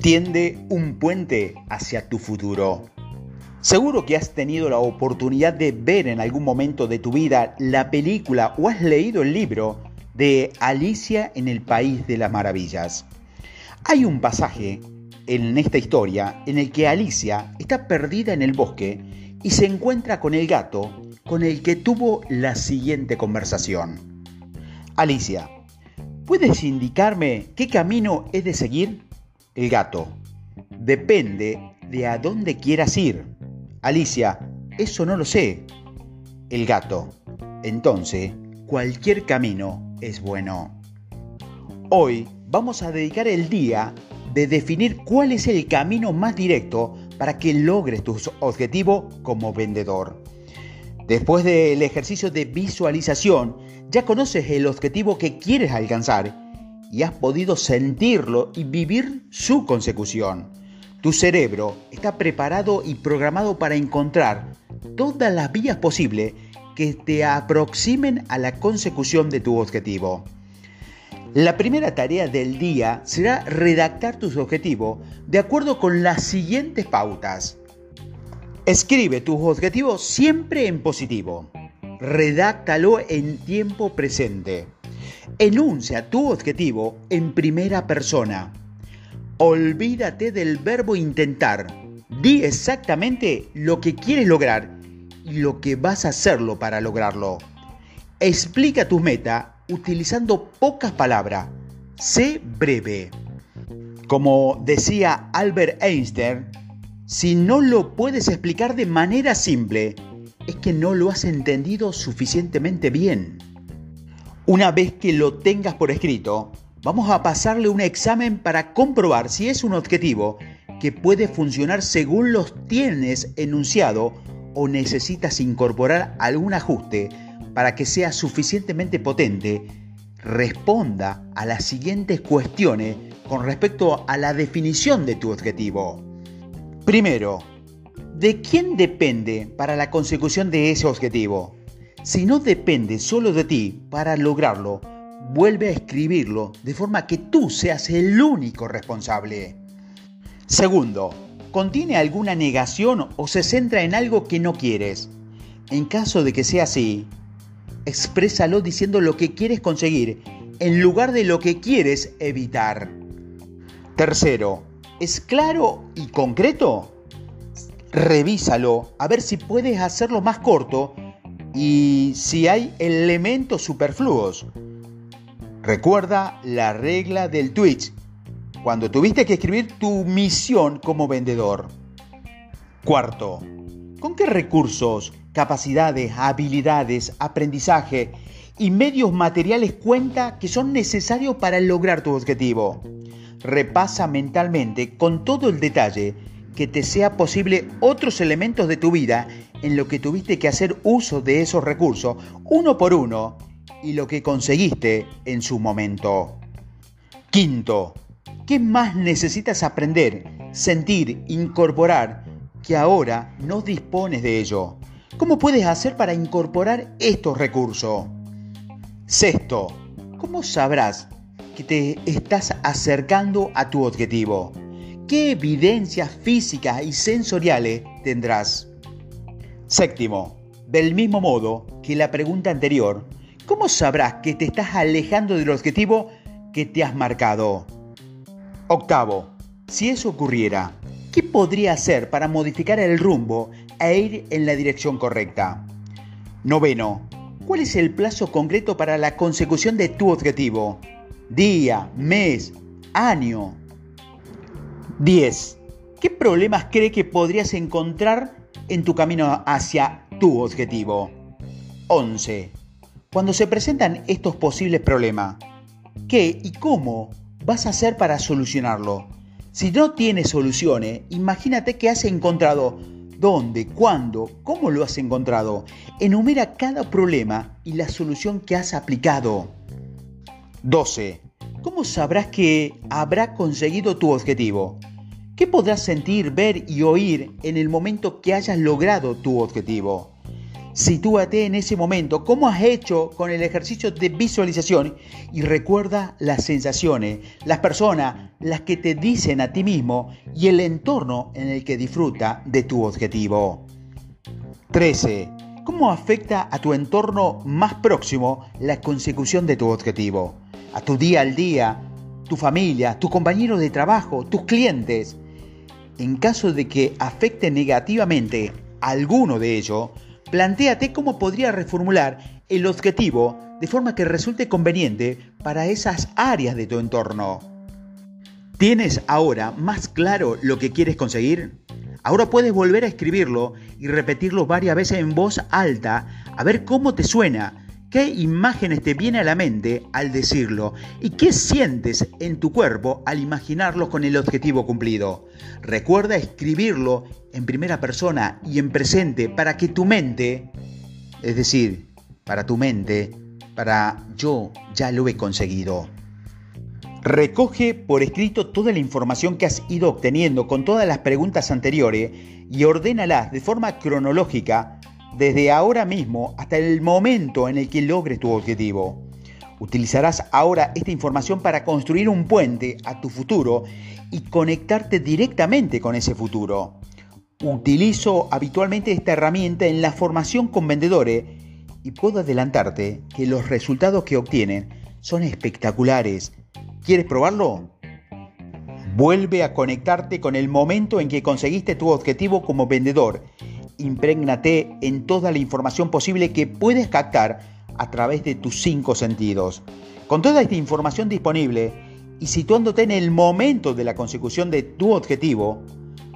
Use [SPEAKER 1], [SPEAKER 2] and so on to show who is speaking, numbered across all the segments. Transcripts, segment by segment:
[SPEAKER 1] Tiende un puente hacia tu futuro. Seguro que has tenido la oportunidad de ver en algún momento de tu vida la película o has leído el libro de Alicia en el País de las Maravillas. Hay un pasaje en esta historia en el que Alicia está perdida en el bosque y se encuentra con el gato con el que tuvo la siguiente conversación. Alicia, ¿puedes indicarme qué camino he de seguir? El gato, depende de a dónde quieras ir. Alicia, eso no lo sé. El gato, entonces, cualquier camino es bueno. Hoy vamos a dedicar el día de definir cuál es el camino más directo para que logres tu objetivo como vendedor. Después del ejercicio de visualización, ya conoces el objetivo que quieres alcanzar y has podido sentirlo y vivir su consecución. Tu cerebro está preparado y programado para encontrar todas las vías posibles que te aproximen a la consecución de tu objetivo. La primera tarea del día será redactar tus objetivos de acuerdo con las siguientes pautas. Escribe tus objetivos siempre en positivo. Redáctalo en tiempo presente. Enuncia tu objetivo en primera persona. Olvídate del verbo intentar. Di exactamente lo que quieres lograr y lo que vas a hacerlo para lograrlo. Explica tu meta utilizando pocas palabras. Sé breve. Como decía Albert Einstein, si no lo puedes explicar de manera simple, es que no lo has entendido suficientemente bien. Una vez que lo tengas por escrito, Vamos a pasarle un examen para comprobar si es un objetivo que puede funcionar según los tienes enunciado o necesitas incorporar algún ajuste para que sea suficientemente potente. Responda a las siguientes cuestiones con respecto a la definición de tu objetivo. Primero, ¿de quién depende para la consecución de ese objetivo? Si no depende solo de ti para lograrlo, vuelve a escribirlo de forma que tú seas el único responsable. Segundo, ¿contiene alguna negación o se centra en algo que no quieres? En caso de que sea así, exprésalo diciendo lo que quieres conseguir en lugar de lo que quieres evitar. Tercero, ¿es claro y concreto? Revísalo a ver si puedes hacerlo más corto y si hay elementos superfluos. Recuerda la regla del Twitch, cuando tuviste que escribir tu misión como vendedor. Cuarto, ¿con qué recursos, capacidades, habilidades, aprendizaje y medios materiales cuenta que son necesarios para lograr tu objetivo? Repasa mentalmente con todo el detalle que te sea posible otros elementos de tu vida en lo que tuviste que hacer uso de esos recursos uno por uno y lo que conseguiste en su momento. Quinto, ¿qué más necesitas aprender, sentir, incorporar que ahora no dispones de ello? ¿Cómo puedes hacer para incorporar estos recursos? Sexto, ¿cómo sabrás que te estás acercando a tu objetivo? ¿Qué evidencias físicas y sensoriales tendrás? Séptimo, del mismo modo que la pregunta anterior, ¿Cómo sabrás que te estás alejando del objetivo que te has marcado? Octavo, si eso ocurriera, ¿qué podría hacer para modificar el rumbo e ir en la dirección correcta? Noveno, ¿cuál es el plazo concreto para la consecución de tu objetivo? Día, mes, año. 10. ¿Qué problemas cree que podrías encontrar en tu camino hacia tu objetivo? 11. Cuando se presentan estos posibles problemas, ¿qué y cómo vas a hacer para solucionarlo? Si no tienes soluciones, imagínate que has encontrado dónde, cuándo, cómo lo has encontrado. Enumera cada problema y la solución que has aplicado. 12. ¿Cómo sabrás que habrá conseguido tu objetivo? ¿Qué podrás sentir, ver y oír en el momento que hayas logrado tu objetivo? Sitúate en ese momento, cómo has hecho con el ejercicio de visualización y recuerda las sensaciones, las personas, las que te dicen a ti mismo y el entorno en el que disfruta de tu objetivo. 13. ¿Cómo afecta a tu entorno más próximo la consecución de tu objetivo? A tu día al día, tu familia, tus compañeros de trabajo, tus clientes. En caso de que afecte negativamente alguno de ellos, plantéate cómo podría reformular el objetivo de forma que resulte conveniente para esas áreas de tu entorno. ¿Tienes ahora más claro lo que quieres conseguir? Ahora puedes volver a escribirlo y repetirlo varias veces en voz alta a ver cómo te suena ¿Qué imágenes te viene a la mente al decirlo? ¿Y qué sientes en tu cuerpo al imaginarlo con el objetivo cumplido? Recuerda escribirlo en primera persona y en presente para que tu mente, es decir, para tu mente, para yo ya lo he conseguido. Recoge por escrito toda la información que has ido obteniendo con todas las preguntas anteriores y ordénalas de forma cronológica desde ahora mismo hasta el momento en el que logres tu objetivo. Utilizarás ahora esta información para construir un puente a tu futuro y conectarte directamente con ese futuro. Utilizo habitualmente esta herramienta en la formación con vendedores y puedo adelantarte que los resultados que obtienen son espectaculares. ¿Quieres probarlo? Vuelve a conectarte con el momento en que conseguiste tu objetivo como vendedor imprégnate en toda la información posible que puedes captar a través de tus cinco sentidos. Con toda esta información disponible y situándote en el momento de la consecución de tu objetivo,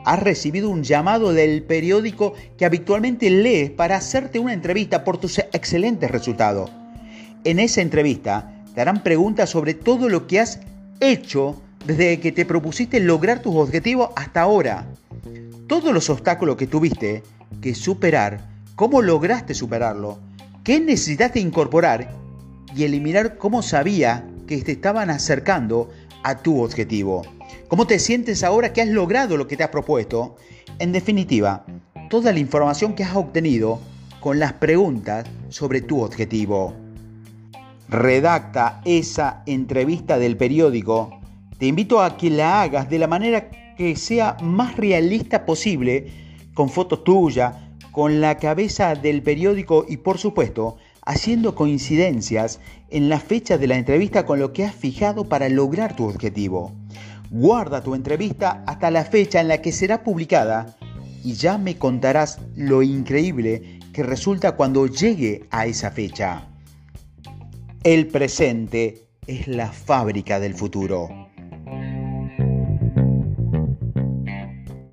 [SPEAKER 1] has recibido un llamado del periódico que habitualmente lees para hacerte una entrevista por tus excelentes resultados. En esa entrevista te harán preguntas sobre todo lo que has hecho desde que te propusiste lograr tus objetivos hasta ahora. Todos los obstáculos que tuviste que superar, cómo lograste superarlo, qué necesitaste incorporar y eliminar cómo sabía que te estaban acercando a tu objetivo. ¿Cómo te sientes ahora que has logrado lo que te has propuesto? En definitiva, toda la información que has obtenido con las preguntas sobre tu objetivo. Redacta esa entrevista del periódico. Te invito a que la hagas de la manera que sea más realista posible con fotos tuyas, con la cabeza del periódico y por supuesto haciendo coincidencias en la fecha de la entrevista con lo que has fijado para lograr tu objetivo. Guarda tu entrevista hasta la fecha en la que será publicada y ya me contarás lo increíble que resulta cuando llegue a esa fecha. El presente es la fábrica del futuro.